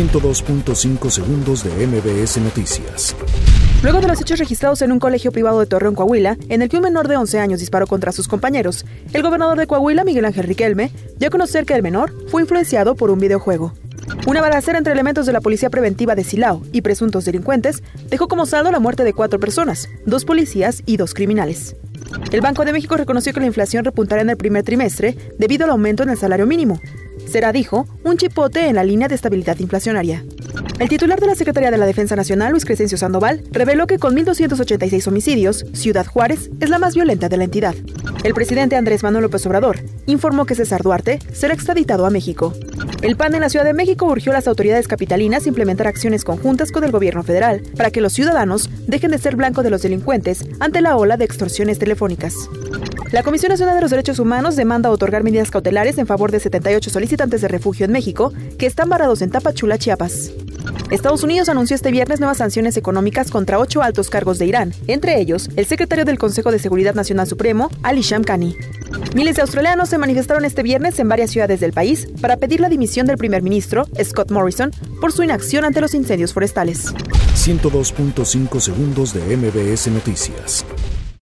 102.5 segundos de MBS Noticias. Luego de los hechos registrados en un colegio privado de Torreón, Coahuila, en el que un menor de 11 años disparó contra sus compañeros, el gobernador de Coahuila, Miguel Ángel Riquelme, dio a conocer que el menor fue influenciado por un videojuego. Una balacera entre elementos de la Policía Preventiva de Silao y presuntos delincuentes dejó como saldo la muerte de cuatro personas, dos policías y dos criminales. El Banco de México reconoció que la inflación repuntará en el primer trimestre debido al aumento en el salario mínimo, será, dijo, un chipote en la línea de estabilidad inflacionaria. El titular de la Secretaría de la Defensa Nacional, Luis Crescencio Sandoval, reveló que con 1.286 homicidios, Ciudad Juárez es la más violenta de la entidad. El presidente Andrés Manuel López Obrador informó que César Duarte será extraditado a México. El PAN en la Ciudad de México urgió a las autoridades capitalinas implementar acciones conjuntas con el gobierno federal para que los ciudadanos dejen de ser blanco de los delincuentes ante la ola de extorsiones telefónicas. La Comisión Nacional de los Derechos Humanos demanda otorgar medidas cautelares en favor de 78 solicitantes de refugio en México que están varados en Tapachula, Chiapas. Estados Unidos anunció este viernes nuevas sanciones económicas contra ocho altos cargos de Irán, entre ellos el secretario del Consejo de Seguridad Nacional Supremo, Ali Shamkhani. Miles de australianos se manifestaron este viernes en varias ciudades del país para pedir la dimisión del primer ministro, Scott Morrison, por su inacción ante los incendios forestales. 102.5 segundos de MBS Noticias.